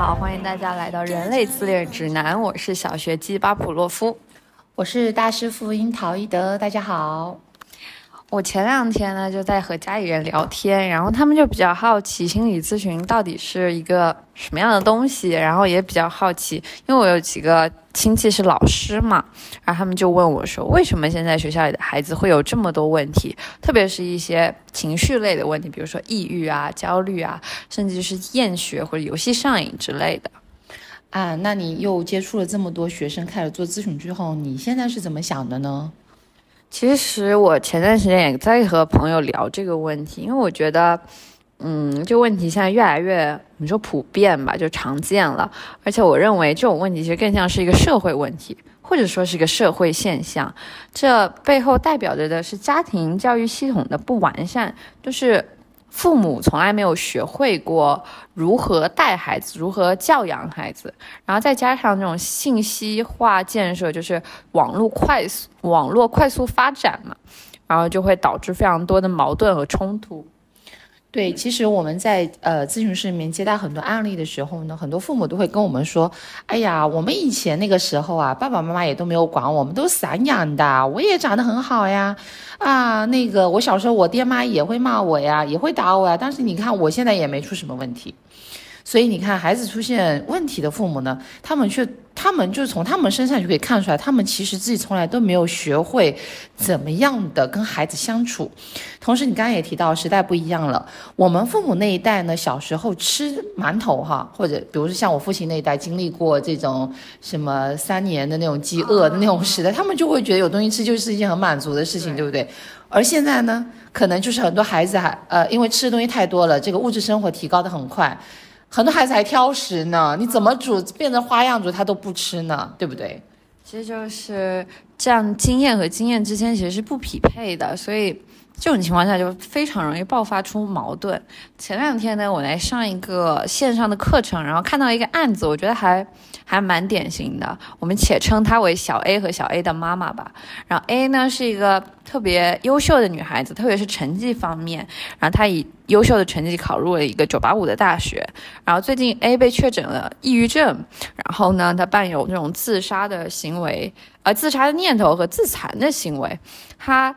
好，欢迎大家来到人类自恋指南，我是小学鸡巴普洛夫，我是大师傅樱桃一德，大家好。我前两天呢就在和家里人聊天，然后他们就比较好奇心理咨询到底是一个什么样的东西，然后也比较好奇，因为我有几个亲戚是老师嘛，然后他们就问我说，为什么现在学校里的孩子会有这么多问题，特别是一些情绪类的问题，比如说抑郁啊、焦虑啊，甚至是厌学或者游戏上瘾之类的。啊，那你又接触了这么多学生，开始做咨询之后，你现在是怎么想的呢？其实我前段时间也在和朋友聊这个问题，因为我觉得，嗯，这个问题现在越来越，你说普遍吧，就常见了。而且我认为这种问题其实更像是一个社会问题，或者说是一个社会现象。这背后代表着的是家庭教育系统的不完善，就是。父母从来没有学会过如何带孩子，如何教养孩子，然后再加上这种信息化建设，就是网络快速、网络快速发展嘛，然后就会导致非常多的矛盾和冲突。对，其实我们在呃咨询室里面接待很多案例的时候呢，很多父母都会跟我们说：“哎呀，我们以前那个时候啊，爸爸妈妈也都没有管我们，都散养的，我也长得很好呀。啊，那个我小时候我爹妈也会骂我呀，也会打我呀，但是你看我现在也没出什么问题。”所以你看，孩子出现问题的父母呢，他们却，他们就从他们身上就可以看出来，他们其实自己从来都没有学会怎么样的跟孩子相处。同时，你刚刚也提到，时代不一样了，我们父母那一代呢，小时候吃馒头哈，或者比如说像我父亲那一代，经历过这种什么三年的那种饥饿的那种时代，他们就会觉得有东西吃就是一件很满足的事情，对不对？而现在呢，可能就是很多孩子还呃，因为吃的东西太多了，这个物质生活提高的很快。很多孩子还挑食呢，你怎么煮变成花样煮他都不吃呢，对不对？其实就是这样，经验和经验之间其实是不匹配的，所以这种情况下就非常容易爆发出矛盾。前两天呢，我来上一个线上的课程，然后看到一个案子，我觉得还。还蛮典型的，我们且称她为小 A 和小 A 的妈妈吧。然后 A 呢是一个特别优秀的女孩子，特别是成绩方面，然后她以优秀的成绩考入了一个985的大学。然后最近 A 被确诊了抑郁症，然后呢，她伴有那种自杀的行为，呃，自杀的念头和自残的行为。她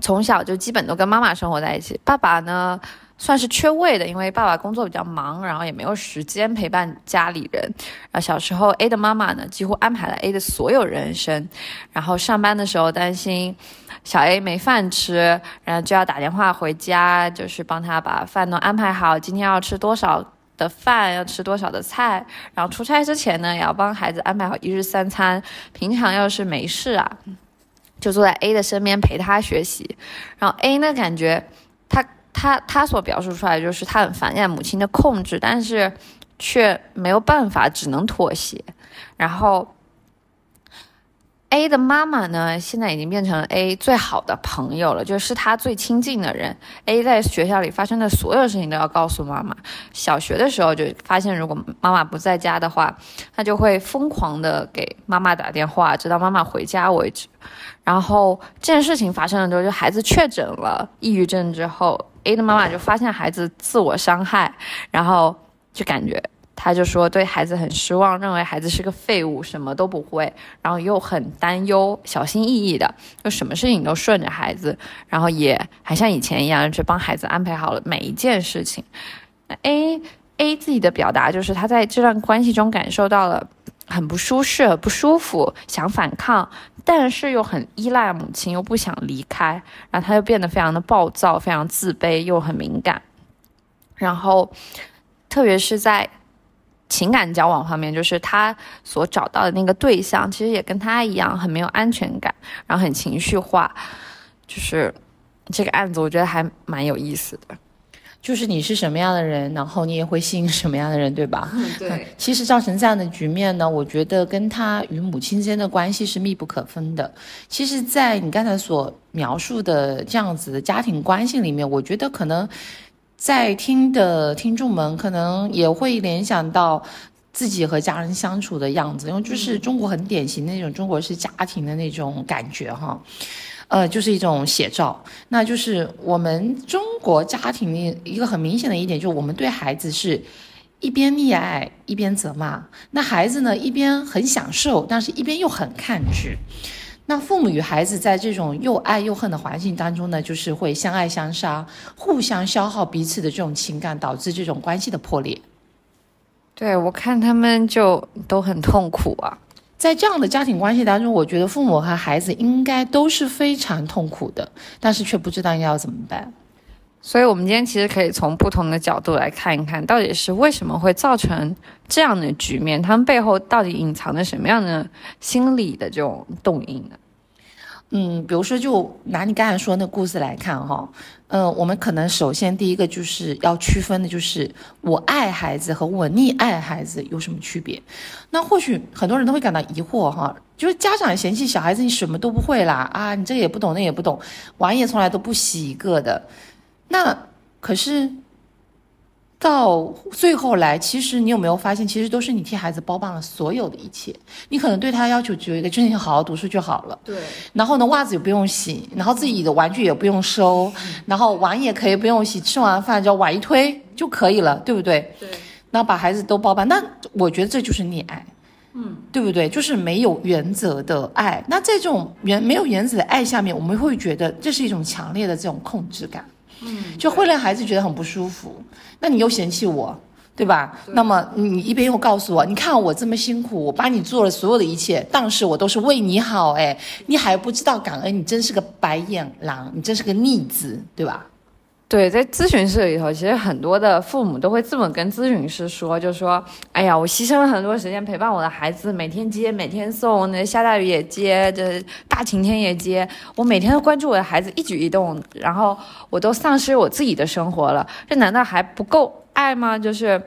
从小就基本都跟妈妈生活在一起，爸爸呢。算是缺位的，因为爸爸工作比较忙，然后也没有时间陪伴家里人。然后小时候，A 的妈妈呢，几乎安排了 A 的所有人生。然后上班的时候担心小 A 没饭吃，然后就要打电话回家，就是帮他把饭都安排好，今天要吃多少的饭，要吃多少的菜。然后出差之前呢，也要帮孩子安排好一日三餐。平常要是没事啊，就坐在 A 的身边陪他学习。然后 A 呢，感觉他。他他所表述出来就是他很反感母亲的控制，但是却没有办法，只能妥协。然后 A 的妈妈呢，现在已经变成 A 最好的朋友了，就是他最亲近的人。A 在学校里发生的所有事情都要告诉妈妈。小学的时候就发现，如果妈妈不在家的话，他就会疯狂的给妈妈打电话，直到妈妈回家为止。然后这件事情发生了之后，就孩子确诊了抑郁症之后。A 的妈妈就发现孩子自我伤害，然后就感觉，他就说对孩子很失望，认为孩子是个废物，什么都不会，然后又很担忧，小心翼翼的，就什么事情都顺着孩子，然后也还像以前一样去帮孩子安排好了每一件事情。A A 自己的表达就是他在这段关系中感受到了。很不舒适、不舒服，想反抗，但是又很依赖母亲，又不想离开，然后他就变得非常的暴躁，非常自卑，又很敏感。然后，特别是在情感交往方面，就是他所找到的那个对象，其实也跟他一样，很没有安全感，然后很情绪化。就是这个案子，我觉得还蛮有意思的。就是你是什么样的人，然后你也会吸引什么样的人，对吧？对。其实造成这样的局面呢，我觉得跟他与母亲之间的关系是密不可分的。其实，在你刚才所描述的这样子的家庭关系里面，我觉得可能在听的听众们可能也会联想到自己和家人相处的样子，因为就是中国很典型的那种中国式家庭的那种感觉哈。呃，就是一种写照，那就是我们中国家庭的一个很明显的一点，就是我们对孩子是一边溺爱一边责骂，那孩子呢一边很享受，但是一边又很抗拒。那父母与孩子在这种又爱又恨的环境当中呢，就是会相爱相杀，互相消耗彼此的这种情感，导致这种关系的破裂。对我看他们就都很痛苦啊。在这样的家庭关系当中，我觉得父母和孩子应该都是非常痛苦的，但是却不知道要怎么办。所以，我们今天其实可以从不同的角度来看一看，到底是为什么会造成这样的局面，他们背后到底隐藏着什么样的心理的这种动因呢？嗯，比如说，就拿你刚才说那故事来看哈，嗯，我们可能首先第一个就是要区分的，就是我爱孩子和我溺爱孩子有什么区别？那或许很多人都会感到疑惑哈，就是家长嫌弃小孩子你什么都不会啦啊，你这也不懂那也不懂，碗也从来都不洗一个的。那可是到最后来，其实你有没有发现，其实都是你替孩子包办了所有的一切。你可能对他要求只有一个，就是你好好读书就好了。对。然后呢，袜子也不用洗，然后自己的玩具也不用收，然后碗也可以不用洗，吃完饭就碗一推就可以了，对不对？对。那把孩子都包办，那我觉得这就是溺爱，嗯，对不对？就是没有原则的爱。那在这种原没有原则的爱下面，我们会觉得这是一种强烈的这种控制感。嗯，就会让孩子觉得很不舒服。那你又嫌弃我，对吧？那么你一边又告诉我，你看我这么辛苦，我帮你做了所有的一切，但是我都是为你好，哎，你还不知道感恩，你真是个白眼狼，你真是个逆子，对吧？对，在咨询室里头，其实很多的父母都会这么跟咨询师说，就说：“哎呀，我牺牲了很多时间陪伴我的孩子，每天接，每天送，那下大雨也接，这大晴天也接，我每天都关注我的孩子一举一动，然后我都丧失我自己的生活了，这难道还不够爱吗？就是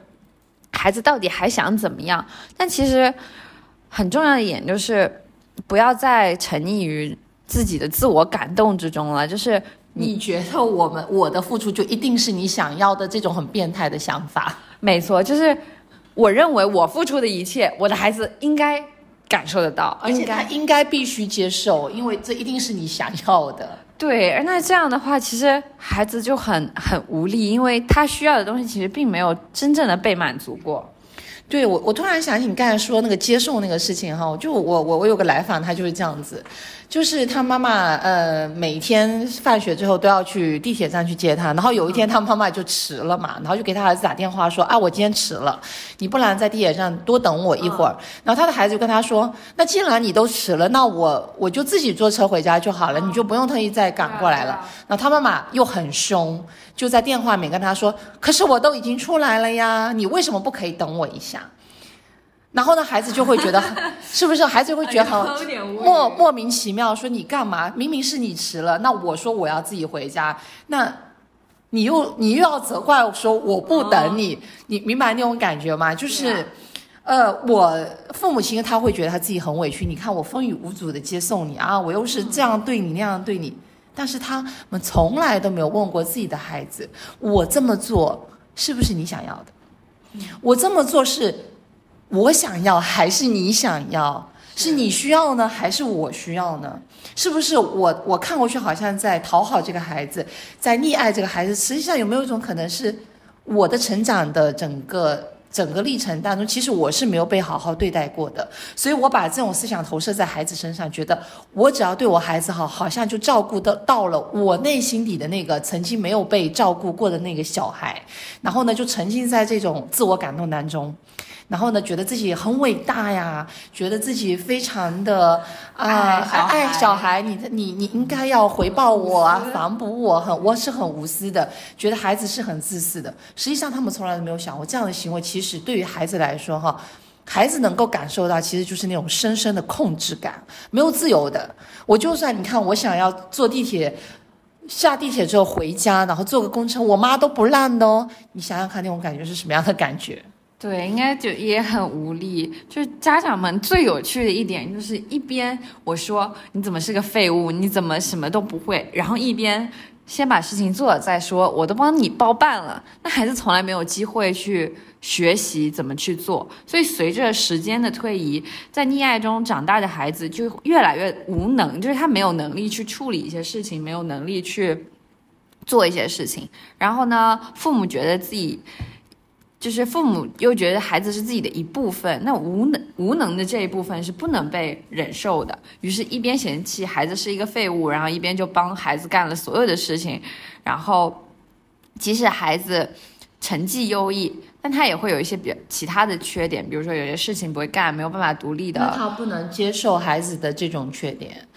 孩子到底还想怎么样？但其实很重要的一点就是，不要再沉溺于自己的自我感动之中了，就是。”你觉得我们我的付出就一定是你想要的这种很变态的想法？没错，就是我认为我付出的一切，我的孩子应该感受得到，而且他应该必须接受，因为这一定是你想要的。对，而那这样的话，其实孩子就很很无力，因为他需要的东西其实并没有真正的被满足过。对我，我突然想起你刚才说那个接受那个事情哈，就我我我有个来访，他就是这样子。就是他妈妈，呃，每天放学之后都要去地铁站去接他。然后有一天他妈妈就迟了嘛，然后就给他儿子打电话说：“啊，我今天迟了，你不然在地铁站多等我一会儿。”然后他的孩子就跟他说：“那既然你都迟了，那我我就自己坐车回家就好了，你就不用特意再赶过来了。”然后他妈妈又很凶，就在电话里面跟他说：“可是我都已经出来了呀，你为什么不可以等我一下？”然后呢，孩子就会觉得，是不是？孩子会觉得很莫莫名其妙，说你干嘛？明明是你迟了，那我说我要自己回家，那你又你又要责怪我说我不等你，你明白那种感觉吗？就是，呃，我父母亲他会觉得他自己很委屈。你看我风雨无阻的接送你啊，我又是这样对你那样对你，但是他们从来都没有问过自己的孩子，我这么做是不是你想要的？我这么做是。我想要还是你想要？是你需要呢，还是我需要呢？是不是我我看过去好像在讨好这个孩子，在溺爱这个孩子？实际上有没有一种可能是，我的成长的整个整个历程当中，其实我是没有被好好对待过的，所以我把这种思想投射在孩子身上，觉得我只要对我孩子好，好像就照顾到到了我内心底的那个曾经没有被照顾过的那个小孩，然后呢，就沉浸在这种自我感动当中。然后呢，觉得自己很伟大呀，觉得自己非常的啊爱小孩，你你你应该要回报我啊，反哺我，很我是很无私的，觉得孩子是很自私的。实际上，他们从来都没有想过这样的行为，其实对于孩子来说，哈，孩子能够感受到，其实就是那种深深的控制感，没有自由的。我就算你看，我想要坐地铁，下地铁之后回家，然后坐个公车，我妈都不让的哦。你想想看，那种感觉是什么样的感觉？对，应该就也很无力。就是家长们最有趣的一点，就是一边我说你怎么是个废物，你怎么什么都不会，然后一边先把事情做了再说，我都帮你包办了。那孩子从来没有机会去学习怎么去做，所以随着时间的推移，在溺爱中长大的孩子就越来越无能，就是他没有能力去处理一些事情，没有能力去做一些事情。然后呢，父母觉得自己。就是父母又觉得孩子是自己的一部分，那无能无能的这一部分是不能被忍受的。于是，一边嫌弃孩子是一个废物，然后一边就帮孩子干了所有的事情。然后，即使孩子成绩优异，但他也会有一些比其他的缺点，比如说有些事情不会干，没有办法独立的。那他不能接受孩子的这种缺点。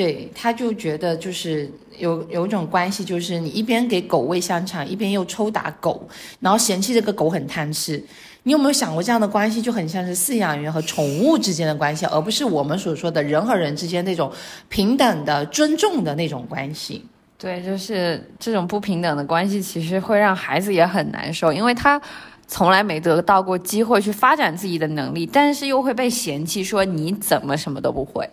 对，他就觉得就是有有一种关系，就是你一边给狗喂香肠，一边又抽打狗，然后嫌弃这个狗很贪吃。你有没有想过，这样的关系就很像是饲养员和宠物之间的关系，而不是我们所说的人和人之间那种平等的、尊重的那种关系？对，就是这种不平等的关系，其实会让孩子也很难受，因为他从来没得到过机会去发展自己的能力，但是又会被嫌弃说你怎么什么都不会。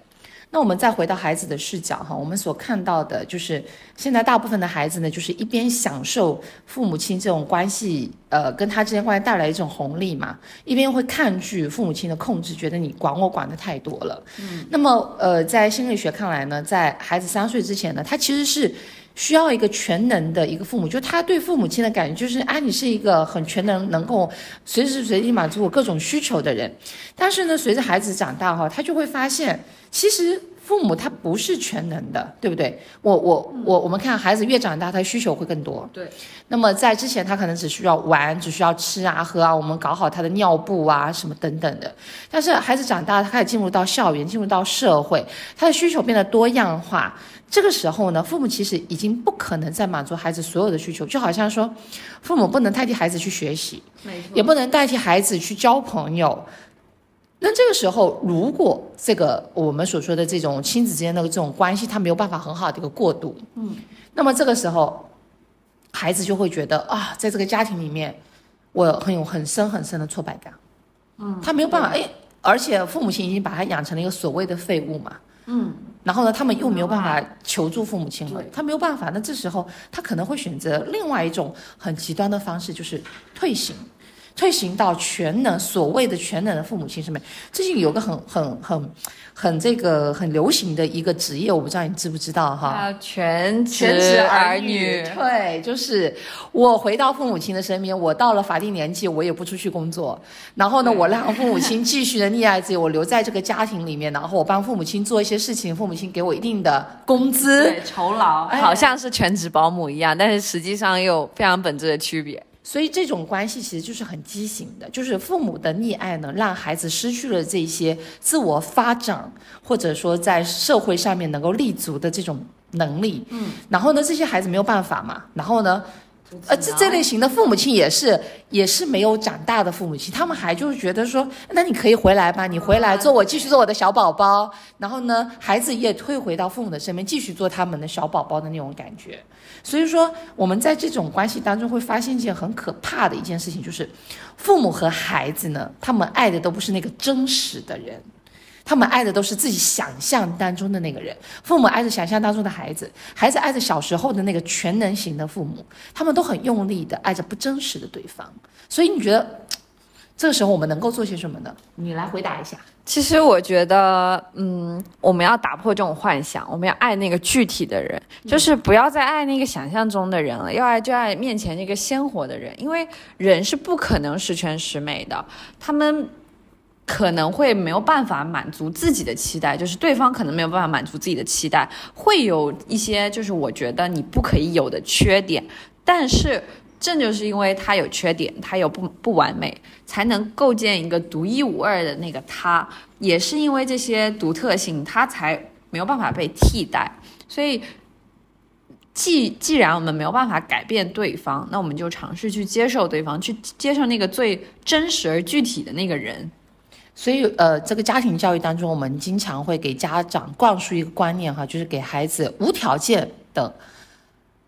那我们再回到孩子的视角哈，我们所看到的就是现在大部分的孩子呢，就是一边享受父母亲这种关系，呃，跟他之间关系带来一种红利嘛，一边会抗拒父母亲的控制，觉得你管我管的太多了。嗯，那么呃，在心理学看来呢，在孩子三岁之前呢，他其实是需要一个全能的一个父母，就他对父母亲的感觉就是，啊，你是一个很全能，能够随时随地满足我各种需求的人。但是呢，随着孩子长大哈，他就会发现。其实父母他不是全能的，对不对？我我我，我们看孩子越长大，他需求会更多。对。那么在之前，他可能只需要玩，只需要吃啊喝啊，我们搞好他的尿布啊什么等等的。但是孩子长大，他开始进入到校园，进入到社会，他的需求变得多样化。这个时候呢，父母其实已经不可能再满足孩子所有的需求，就好像说，父母不能代替孩子去学习，也不能代替孩子去交朋友。那这个时候，如果这个我们所说的这种亲子之间的这种关系，他没有办法很好的一个过渡，嗯，那么这个时候，孩子就会觉得啊，在这个家庭里面，我很有很深很深的挫败感，嗯，他没有办法，哎，而且父母亲已经把他养成了一个所谓的废物嘛，嗯，然后呢，他们又没有办法求助父母亲了，他没有办法，那这时候他可能会选择另外一种很极端的方式，就是退行。退行到全能，所谓的全能的父母亲上面，最近有个很很很很这个很流行的一个职业，我不知道你知不知道哈？全全职儿女。对，就是我回到父母亲的身边，我到了法定年纪，我也不出去工作，然后呢，我让父母亲继续的溺爱自己，我留在这个家庭里面，然后我帮父母亲做一些事情，父母亲给我一定的工资，酬劳，好像是全职保姆一样，但是实际上又非常本质的区别。所以这种关系其实就是很畸形的，就是父母的溺爱呢，让孩子失去了这些自我发展，或者说在社会上面能够立足的这种能力。嗯，然后呢，这些孩子没有办法嘛，然后呢。呃，这这类型的父母亲也是，也是没有长大的父母亲，他们还就是觉得说，那你可以回来吧，你回来做我继续做我的小宝宝，然后呢，孩子也退回到父母的身边，继续做他们的小宝宝的那种感觉。所以说，我们在这种关系当中会发现一件很可怕的一件事情，就是父母和孩子呢，他们爱的都不是那个真实的人。他们爱的都是自己想象当中的那个人，父母爱着想象当中的孩子，孩子爱着小时候的那个全能型的父母，他们都很用力的爱着不真实的对方。所以你觉得，这个时候我们能够做些什么呢？你来回答一下。其实我觉得，嗯，我们要打破这种幻想，我们要爱那个具体的人，就是不要再爱那个想象中的人了，要爱就爱面前那个鲜活的人，因为人是不可能十全十美的，他们。可能会没有办法满足自己的期待，就是对方可能没有办法满足自己的期待，会有一些就是我觉得你不可以有的缺点，但是正就是因为他有缺点，他有不不完美，才能构建一个独一无二的那个他，也是因为这些独特性，他才没有办法被替代。所以，既既然我们没有办法改变对方，那我们就尝试去接受对方，去接受那个最真实而具体的那个人。所以，呃，这个家庭教育当中，我们经常会给家长灌输一个观念，哈，就是给孩子无条件的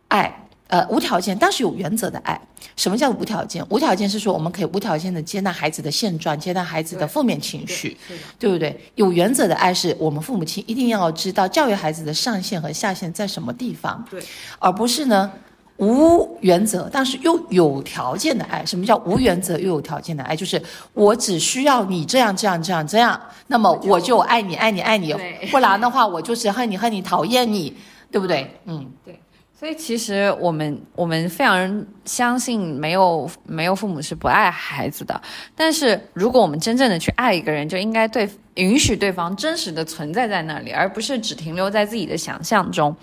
爱，呃，无条件但是有原则的爱。什么叫无条件？无条件是说，我们可以无条件的接纳孩子的现状，接纳孩子的负面情绪，对不对？有原则的爱是我们父母亲一定要知道教育孩子的上限和下限在什么地方，对，而不是呢。无原则，但是又有条件的爱。什么叫无原则又有条件的爱？就是我只需要你这样这样这样这样，那么我就爱你爱你爱你。不然的话，我就是恨你恨你讨厌你，对不对？嗯，对。所以其实我们我们非常相信没有没有父母是不爱孩子的，但是如果我们真正的去爱一个人，就应该对允许对方真实的存在在那里，而不是只停留在自己的想象中，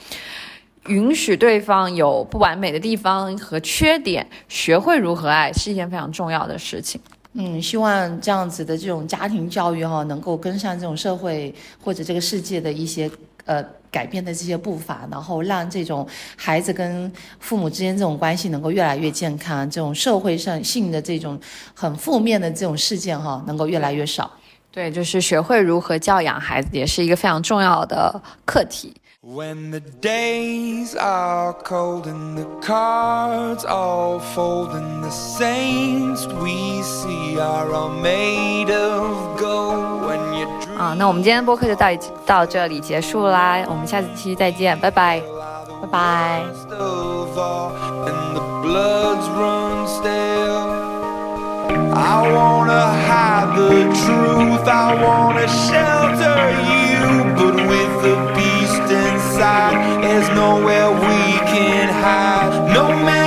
允许对方有不完美的地方和缺点，学会如何爱是一件非常重要的事情。嗯，希望这样子的这种家庭教育哈，能够跟上这种社会或者这个世界的一些呃改变的这些步伐，然后让这种孩子跟父母之间这种关系能够越来越健康，这种社会上性的这种很负面的这种事件哈，能够越来越少。对，就是学会如何教养孩子，也是一个非常重要的课题。When the days are cold and the cards all fold and the saints we see are all made of gold when you dream 啊，那我们今天的播客就到到这里结束啦，我们下次期再见，拜拜。拜拜。 of all and the bloods run stale I wanna hide the truth I wanna shelter you but with the beast there's nowhere we can hide. No matter